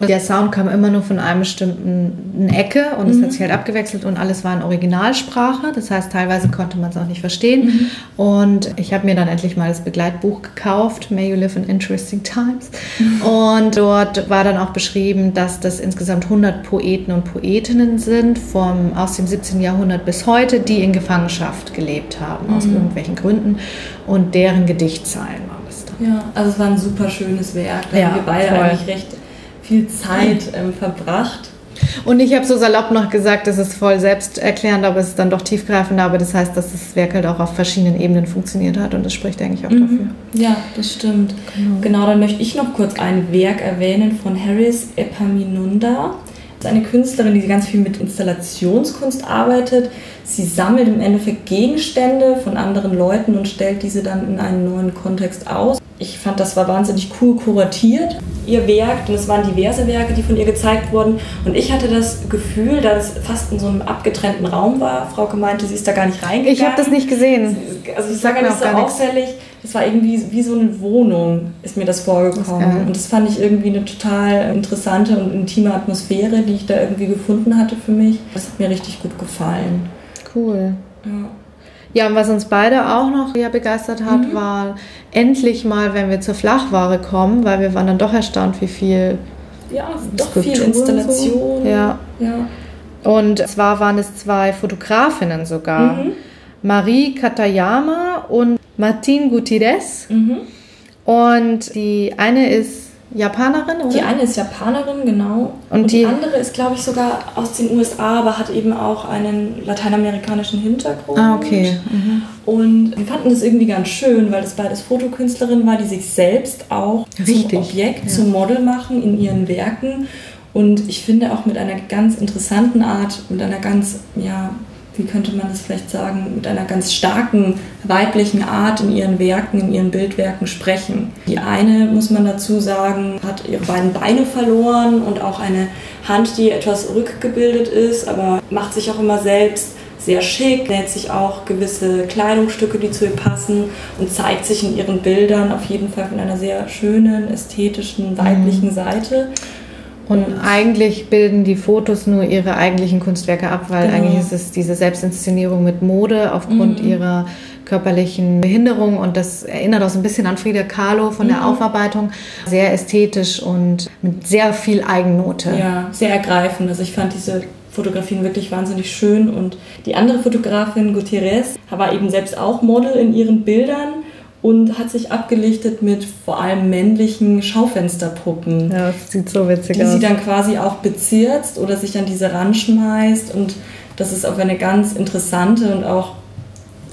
Der Sound kam immer nur von einer bestimmten Ecke und es hat sich halt abgewechselt und alles war in Originalsprache. Das heißt, teilweise konnte man es auch nicht verstehen. Und ich habe mir dann endlich mal das Begleitbuch gekauft, May You Live in Interesting Times. Und dort war dann auch beschrieben, dass das insgesamt 100 Poeten und Poetinnen sind, vom, aus dem 17. Jahrhundert bis heute, die in Gefangenschaft gelebt haben, aus irgendwelchen Gründen. Und deren Gedichtzeilen waren das dann. Ja, also es war ein super schönes Werk. Da Ja, haben wir beide voll. eigentlich recht viel Zeit ähm, verbracht. Und ich habe so salopp noch gesagt, das ist voll selbsterklärend, aber es ist dann doch tiefgreifender. Aber das heißt, dass das Werk halt auch auf verschiedenen Ebenen funktioniert hat und das spricht eigentlich auch dafür. Ja, das stimmt. Genau. dann möchte ich noch kurz ein Werk erwähnen von Harris Epaminonda. Das ist eine Künstlerin, die ganz viel mit Installationskunst arbeitet. Sie sammelt im Endeffekt Gegenstände von anderen Leuten und stellt diese dann in einen neuen Kontext aus. Ich fand, das war wahnsinnig cool kuratiert, ihr Werk, denn es waren diverse Werke, die von ihr gezeigt wurden. Und ich hatte das Gefühl, dass es fast in so einem abgetrennten Raum war. Frauke meinte, sie ist da gar nicht reingegangen. Ich habe das nicht gesehen. Also es war gar nicht so nichts. auffällig. Das war irgendwie wie so eine Wohnung, ist mir das vorgekommen. Das und das fand ich irgendwie eine total interessante und intime Atmosphäre, die ich da irgendwie gefunden hatte für mich. Das hat mir richtig gut gefallen. Cool. Ja. Ja, und was uns beide auch noch ja, begeistert hat, mhm. war endlich mal, wenn wir zur Flachware kommen, weil wir waren dann doch erstaunt, wie viel ja, doch viel Installation. So. Ja. ja. Und zwar waren es zwei Fotografinnen sogar. Mhm. Marie Katayama und Martin Gutierrez. Mhm. Und die eine ist Japanerin, oder? Die eine ist Japanerin, genau. Und, und die, die, andere ist, glaube ich, sogar aus den USA, aber hat eben auch einen lateinamerikanischen Hintergrund. Ah, okay. Mhm. Und wir fanden das irgendwie ganz schön, weil das beides Fotokünstlerinnen war, die sich selbst auch Richtig. zum Objekt, ja. zum Model machen in ihren Werken. Und ich finde auch mit einer ganz interessanten Art, mit einer ganz, ja, wie könnte man das vielleicht sagen, mit einer ganz starken weiblichen Art in ihren Werken, in ihren Bildwerken sprechen. Die eine, muss man dazu sagen, hat ihre beiden Beine verloren und auch eine Hand, die etwas rückgebildet ist, aber macht sich auch immer selbst sehr schick, näht sich auch gewisse Kleidungsstücke, die zu ihr passen und zeigt sich in ihren Bildern auf jeden Fall von einer sehr schönen, ästhetischen, weiblichen mhm. Seite. Und eigentlich bilden die Fotos nur ihre eigentlichen Kunstwerke ab, weil genau. eigentlich ist es diese Selbstinszenierung mit Mode aufgrund mhm. ihrer körperlichen Behinderung und das erinnert auch so ein bisschen an Frida Kahlo von mhm. der Aufarbeitung. Sehr ästhetisch und mit sehr viel Eigennote. Ja, sehr ergreifend. Also ich fand diese Fotografien wirklich wahnsinnig schön und die andere Fotografin Gutierrez war eben selbst auch Model in ihren Bildern und hat sich abgelichtet mit vor allem männlichen Schaufensterpuppen. Ja, das sieht so witzig die aus. Die sie dann quasi auch bezirzt oder sich an diese ranschmeißt und das ist auf eine ganz interessante und auch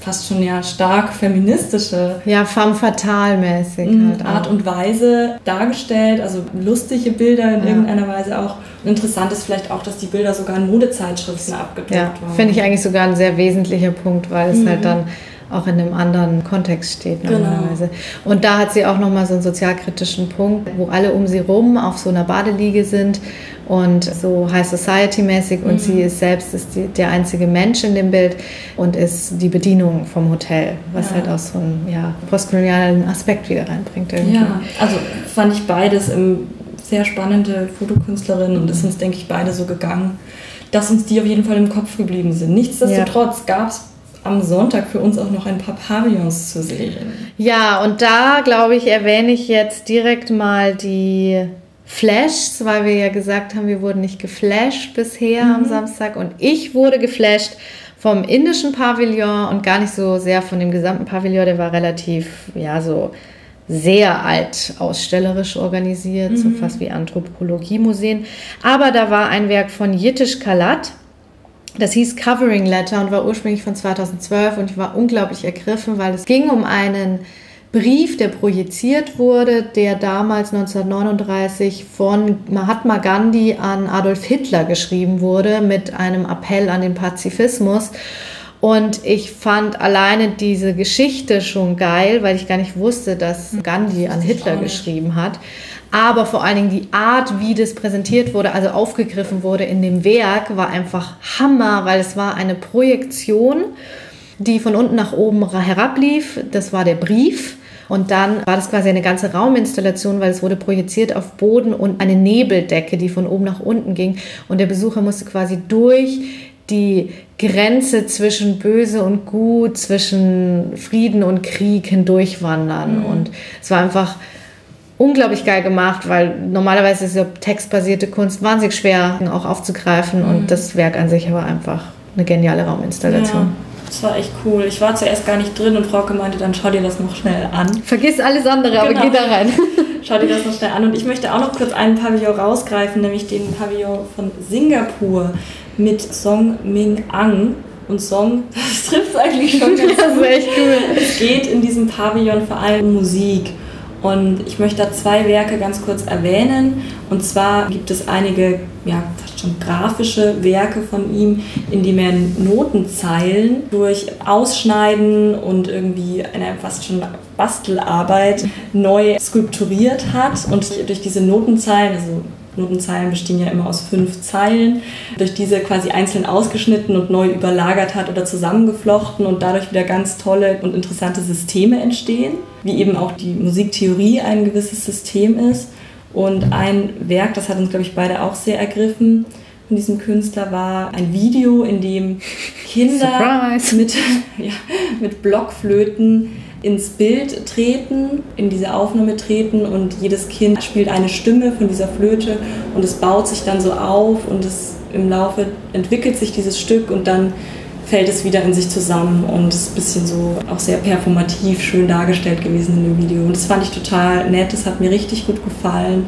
fast schon ja stark feministische ja femme fatale mäßig mhm, halt Art und Weise dargestellt also lustige Bilder in ja. irgendeiner Weise auch und interessant ist vielleicht auch dass die Bilder sogar in Modezeitschriften abgedruckt ja, waren finde ich eigentlich sogar ein sehr wesentlicher Punkt weil es mhm. halt dann auch in einem anderen Kontext steht genau. normalerweise. Genau. Und da hat sie auch nochmal so einen sozialkritischen Punkt, wo alle um sie rum auf so einer Badeliege sind und so High Society mäßig und mhm. sie ist selbst ist die, der einzige Mensch in dem Bild und ist die Bedienung vom Hotel, was ja. halt auch so einen ja, postkolonialen Aspekt wieder reinbringt. Irgendwie. Ja, also fand ich beides sehr spannende Fotokünstlerin und ist uns, denke ich, beide so gegangen, dass uns die auf jeden Fall im Kopf geblieben sind. Nichtsdestotrotz ja. gab es am Sonntag für uns auch noch ein paar Pavillons zu sehen. Ja, und da glaube ich, erwähne ich jetzt direkt mal die Flashs, weil wir ja gesagt haben, wir wurden nicht geflasht bisher mhm. am Samstag und ich wurde geflasht vom indischen Pavillon und gar nicht so sehr von dem gesamten Pavillon, der war relativ, ja, so sehr alt ausstellerisch organisiert, mhm. so fast wie Anthropologie-Museen. Aber da war ein Werk von Yitish Kalat, das hieß Covering Letter und war ursprünglich von 2012 und ich war unglaublich ergriffen, weil es ging um einen Brief, der projiziert wurde, der damals 1939 von Mahatma Gandhi an Adolf Hitler geschrieben wurde mit einem Appell an den Pazifismus. Und ich fand alleine diese Geschichte schon geil, weil ich gar nicht wusste, dass Gandhi an Hitler geschrieben hat aber vor allen Dingen die Art, wie das präsentiert wurde, also aufgegriffen wurde in dem Werk, war einfach Hammer, weil es war eine Projektion, die von unten nach oben herablief. Das war der Brief. Und dann war das quasi eine ganze Rauminstallation, weil es wurde projiziert auf Boden und eine Nebeldecke, die von oben nach unten ging. Und der Besucher musste quasi durch die Grenze zwischen Böse und Gut, zwischen Frieden und Krieg hindurchwandern. Mhm. Und es war einfach unglaublich geil gemacht, weil normalerweise ist ja textbasierte Kunst wahnsinnig schwer auch aufzugreifen mhm. und das Werk an sich war einfach eine geniale Rauminstallation. Ja. Das war echt cool. Ich war zuerst gar nicht drin und Frauke meinte dann, schau dir das noch schnell an. Vergiss alles andere, genau. aber geh da rein. schau dir das noch schnell an. Und ich möchte auch noch kurz einen Pavillon rausgreifen, nämlich den Pavillon von Singapur mit Song Ming Ang. Und Song, das trifft eigentlich schon ganz Das ist echt cool. Es geht in diesem Pavillon vor allem um Musik. Und ich möchte da zwei Werke ganz kurz erwähnen. Und zwar gibt es einige, ja, fast schon grafische Werke von ihm, in dem er Notenzeilen durch Ausschneiden und irgendwie eine fast schon Bastelarbeit neu skulpturiert hat. Und durch diese Notenzeilen, also Notenzeilen bestehen ja immer aus fünf Zeilen, durch diese quasi einzeln ausgeschnitten und neu überlagert hat oder zusammengeflochten und dadurch wieder ganz tolle und interessante Systeme entstehen, wie eben auch die Musiktheorie ein gewisses System ist. Und ein Werk, das hat uns, glaube ich, beide auch sehr ergriffen, von diesem Künstler war ein Video, in dem Kinder mit, ja, mit Blockflöten ins Bild treten, in diese Aufnahme treten und jedes Kind spielt eine Stimme von dieser Flöte und es baut sich dann so auf und es im Laufe entwickelt sich dieses Stück und dann fällt es wieder in sich zusammen und ist ein bisschen so auch sehr performativ schön dargestellt gewesen in dem Video. Und das fand ich total nett, das hat mir richtig gut gefallen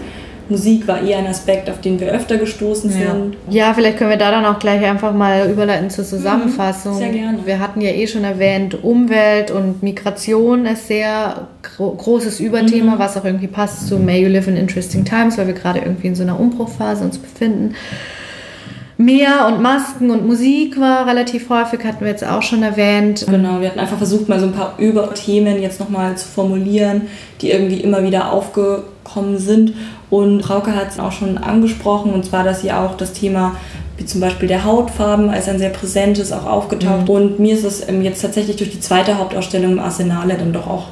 Musik war eher ein Aspekt, auf den wir öfter gestoßen sind. Ja, vielleicht können wir da dann auch gleich einfach mal überleiten zur Zusammenfassung. Mhm, sehr gerne. Wir hatten ja eh schon erwähnt, Umwelt und Migration ist sehr gro großes Überthema, mhm. was auch irgendwie passt zu May You Live in Interesting Times, weil wir gerade irgendwie in so einer Umbruchphase uns befinden. Meer und Masken und Musik war relativ häufig, hatten wir jetzt auch schon erwähnt. Genau, wir hatten einfach versucht, mal so ein paar Überthemen jetzt nochmal zu formulieren, die irgendwie immer wieder aufgekommen sind. Und Frauke hat es auch schon angesprochen, und zwar, dass sie auch das Thema wie zum Beispiel der Hautfarben als ein sehr präsentes auch aufgetaucht. Mhm. Und mir ist es ähm, jetzt tatsächlich durch die zweite Hauptausstellung im Arsenale dann doch auch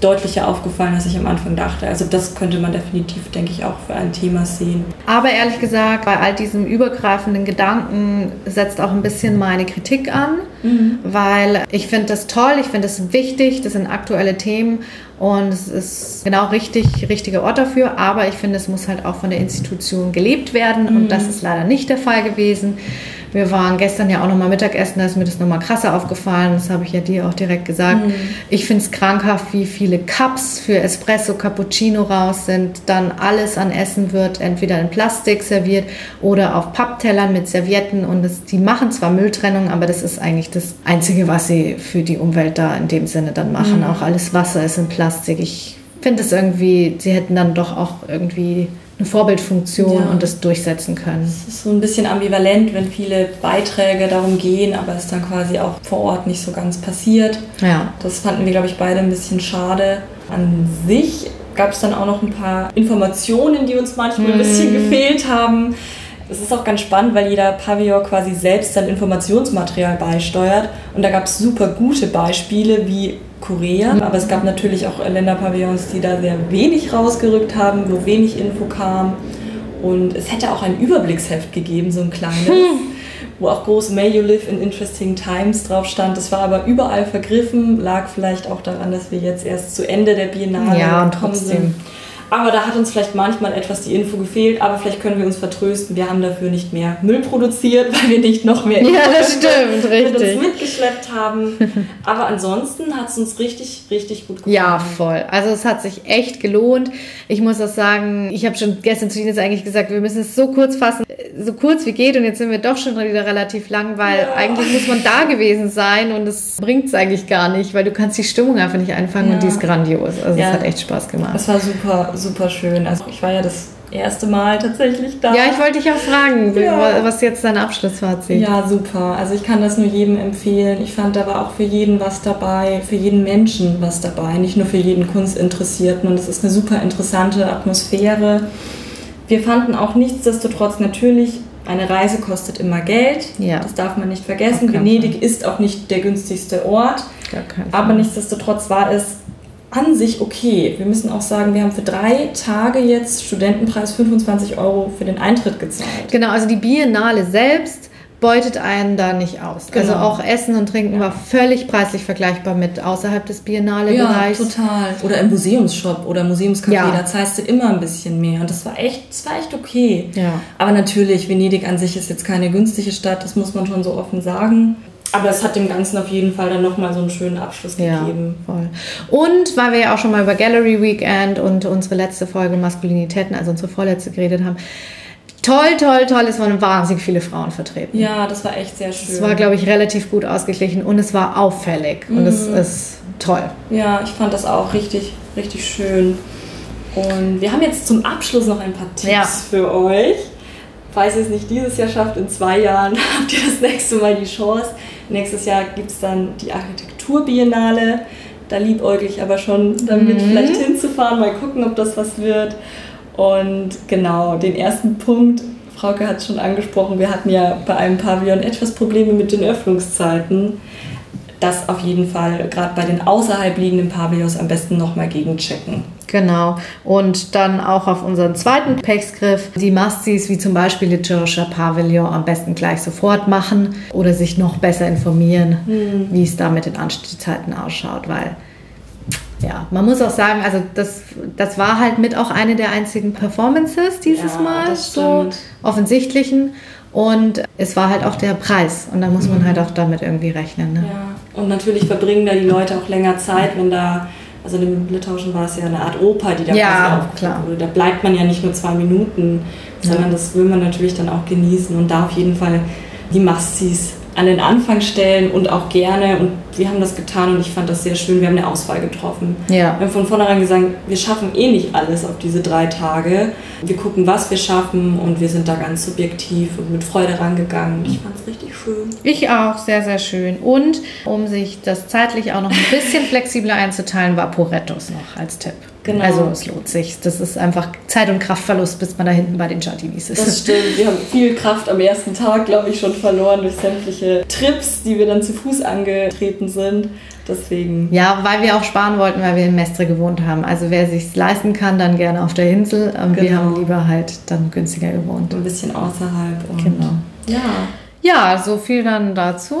deutlicher aufgefallen, als ich am Anfang dachte. Also das könnte man definitiv, denke ich, auch für ein Thema sehen. Aber ehrlich gesagt, bei all diesem übergreifenden Gedanken setzt auch ein bisschen meine Kritik an, mhm. weil ich finde das toll, ich finde das wichtig, das sind aktuelle Themen und es ist genau richtig, richtiger Ort dafür, aber ich finde, es muss halt auch von der Institution gelebt werden und mhm. das ist leider nicht der Fall gewesen. Wir waren gestern ja auch nochmal Mittagessen, da ist mir das nochmal krasser aufgefallen. Das habe ich ja dir auch direkt gesagt. Mhm. Ich finde es krankhaft, wie viele Cups für Espresso, Cappuccino raus sind. Dann alles an Essen wird entweder in Plastik serviert oder auf Papptellern mit Servietten. Und das, die machen zwar Mülltrennung, aber das ist eigentlich das Einzige, was sie für die Umwelt da in dem Sinne dann machen. Mhm. Auch alles Wasser ist in Plastik. Ich finde es irgendwie, sie hätten dann doch auch irgendwie eine Vorbildfunktion ja. und das durchsetzen können. Es ist so ein bisschen ambivalent, wenn viele Beiträge darum gehen, aber es dann quasi auch vor Ort nicht so ganz passiert. Ja. Das fanden wir, glaube ich, beide ein bisschen schade. An sich gab es dann auch noch ein paar Informationen, die uns manchmal ein bisschen mhm. gefehlt haben. Es ist auch ganz spannend, weil jeder Pavillon quasi selbst sein Informationsmaterial beisteuert. Und da gab es super gute Beispiele, wie Korea. Aber es gab natürlich auch Länderpavillons, die da sehr wenig rausgerückt haben, wo wenig Info kam. Und es hätte auch ein Überblicksheft gegeben, so ein kleines, hm. wo auch groß May You Live in Interesting Times drauf stand. Das war aber überall vergriffen, lag vielleicht auch daran, dass wir jetzt erst zu Ende der Biennale ja, und trotzdem. sind. Aber da hat uns vielleicht manchmal etwas die Info gefehlt, aber vielleicht können wir uns vertrösten. Wir haben dafür nicht mehr Müll produziert, weil wir nicht noch mehr ja, das stimmt, richtig. uns mitgeschleppt haben. Aber ansonsten hat es uns richtig, richtig gut gefallen. Ja, voll. Also es hat sich echt gelohnt. Ich muss auch sagen, ich habe schon gestern zu Ihnen jetzt eigentlich gesagt, wir müssen es so kurz fassen, so kurz wie geht und jetzt sind wir doch schon wieder relativ lang, weil ja. eigentlich muss man da gewesen sein und es bringt es eigentlich gar nicht, weil du kannst die Stimmung einfach nicht einfangen ja. und die ist grandios. Also es hat echt Spaß gemacht. Es war super super schön. Also ich war ja das erste Mal tatsächlich da. Ja, ich wollte dich auch fragen, ja. was jetzt dein Abschlussfazit? Ja, super. Also ich kann das nur jedem empfehlen. Ich fand, da war auch für jeden was dabei, für jeden Menschen was dabei, nicht nur für jeden Kunstinteressierten. Und es ist eine super interessante Atmosphäre. Wir fanden auch nichtsdestotrotz natürlich, eine Reise kostet immer Geld. Ja. Das darf man nicht vergessen. Venedig Fall. ist auch nicht der günstigste Ort. Aber nichtsdestotrotz war es an sich okay. Wir müssen auch sagen, wir haben für drei Tage jetzt Studentenpreis 25 Euro für den Eintritt gezahlt. Genau, also die Biennale selbst beutet einen da nicht aus. Also genau. Also auch Essen und Trinken ja. war völlig preislich vergleichbar mit außerhalb des Biennale-Bereichs. Ja, total. Oder im Museumsshop oder Museumscafé, ja. da zahlst du immer ein bisschen mehr. Und das war echt, das war echt okay. Ja. Aber natürlich, Venedig an sich ist jetzt keine günstige Stadt, das muss man schon so offen sagen. Aber es hat dem Ganzen auf jeden Fall dann nochmal so einen schönen Abschluss gegeben. Ja, voll. Und weil wir ja auch schon mal über Gallery Weekend und unsere letzte Folge Maskulinitäten, also unsere vorletzte, geredet haben. Toll, toll, toll. Es waren wahnsinnig viele Frauen vertreten. Ja, das war echt sehr schön. Es war, glaube ich, relativ gut ausgeglichen und es war auffällig. Mhm. Und es mhm. ist toll. Ja, ich fand das auch richtig, richtig schön. Und wir haben jetzt zum Abschluss noch ein paar Tipps ja. für euch. Falls ihr es nicht dieses Jahr schafft, in zwei Jahren habt ihr das nächste Mal die Chance. Nächstes Jahr gibt es dann die Architekturbiennale. Da liebäugle ich aber schon damit, mhm. vielleicht hinzufahren, mal gucken, ob das was wird. Und genau, den ersten Punkt, Frauke hat es schon angesprochen, wir hatten ja bei einem Pavillon etwas Probleme mit den Öffnungszeiten. Das auf jeden Fall, gerade bei den außerhalb liegenden Pavillons, am besten nochmal gegenchecken. Genau. Und dann auch auf unseren zweiten Pechsgriff die Mastis, wie zum Beispiel literarischer Pavillon, am besten gleich sofort machen oder sich noch besser informieren, mhm. wie es da mit den Anstiegszeiten ausschaut, weil ja, man muss auch sagen, also das, das war halt mit auch eine der einzigen Performances dieses ja, Mal, so offensichtlichen. Und es war halt auch der Preis. Und da muss man mhm. halt auch damit irgendwie rechnen. Ne? Ja, und natürlich verbringen da die Leute auch länger Zeit, wenn da, also im Litauischen war es ja eine Art Oper, die da ja, klar. wurde. Da bleibt man ja nicht nur zwei Minuten, sondern ja. das will man natürlich dann auch genießen und da auf jeden Fall die Mastis an den Anfang stellen und auch gerne. Und wir haben das getan und ich fand das sehr schön. Wir haben eine Auswahl getroffen. Ja. Wir haben von vornherein gesagt, wir schaffen eh nicht alles auf diese drei Tage. Wir gucken, was wir schaffen und wir sind da ganz subjektiv und mit Freude rangegangen. Ich fand es richtig schön. Ich auch, sehr, sehr schön. Und um sich das zeitlich auch noch ein bisschen flexibler einzuteilen, war Porettos noch als Tipp. Genau. Also es lohnt sich. Das ist einfach Zeit- und Kraftverlust, bis man da hinten bei den Chartinis ist. Das stimmt. Wir haben viel Kraft am ersten Tag, glaube ich, schon verloren durch sämtliche Trips, die wir dann zu Fuß angetreten sind. Deswegen. Ja, weil wir auch sparen wollten, weil wir in Mestre gewohnt haben. Also wer sich leisten kann, dann gerne auf der Insel. Und genau. wir haben lieber halt dann günstiger gewohnt. Ein bisschen außerhalb. genau. Ja. Ja, so viel dann dazu.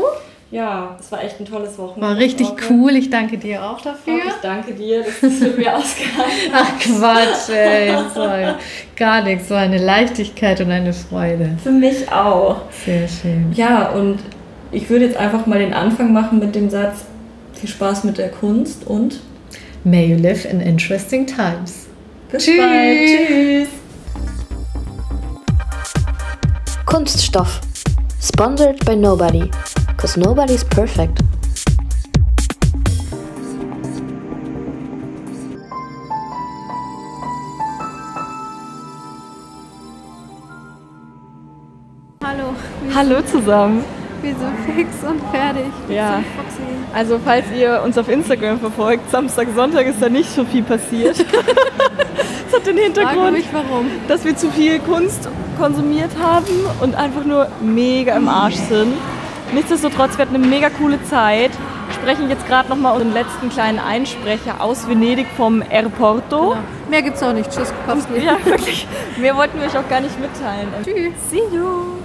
Ja, es war echt ein tolles Wochenende. War richtig cool. Ich danke dir auch dafür. ich danke dir, dass du es mit mir ausgehalten hast. Ach Quatsch, ey. Sorry. Gar nichts. So eine Leichtigkeit und eine Freude. Für mich auch. Sehr schön. Ja, und ich würde jetzt einfach mal den Anfang machen mit dem Satz: Viel Spaß mit der Kunst und May you live in interesting times. Bis Tschüss. bald. Tschüss. Kunststoff. Sponsored by Nobody. Cause nobody's perfect. Hallo. Hallo zusammen. Wir sind fix und fertig. Ja. Also falls ihr uns auf Instagram verfolgt, Samstag, Sonntag ist da nicht so viel passiert. das hat den Hintergrund, mich, warum. dass wir zu viel Kunst konsumiert haben und einfach nur mega im Arsch sind. Nichtsdestotrotz, wir hatten eine mega coole Zeit. Sprechen jetzt gerade nochmal unseren letzten kleinen Einsprecher aus Venedig vom Airporto. Genau. Mehr gibt's auch nicht. Tschüss, Ja, wirklich. Mehr wollten wir euch auch gar nicht mitteilen. Tschüss. See you.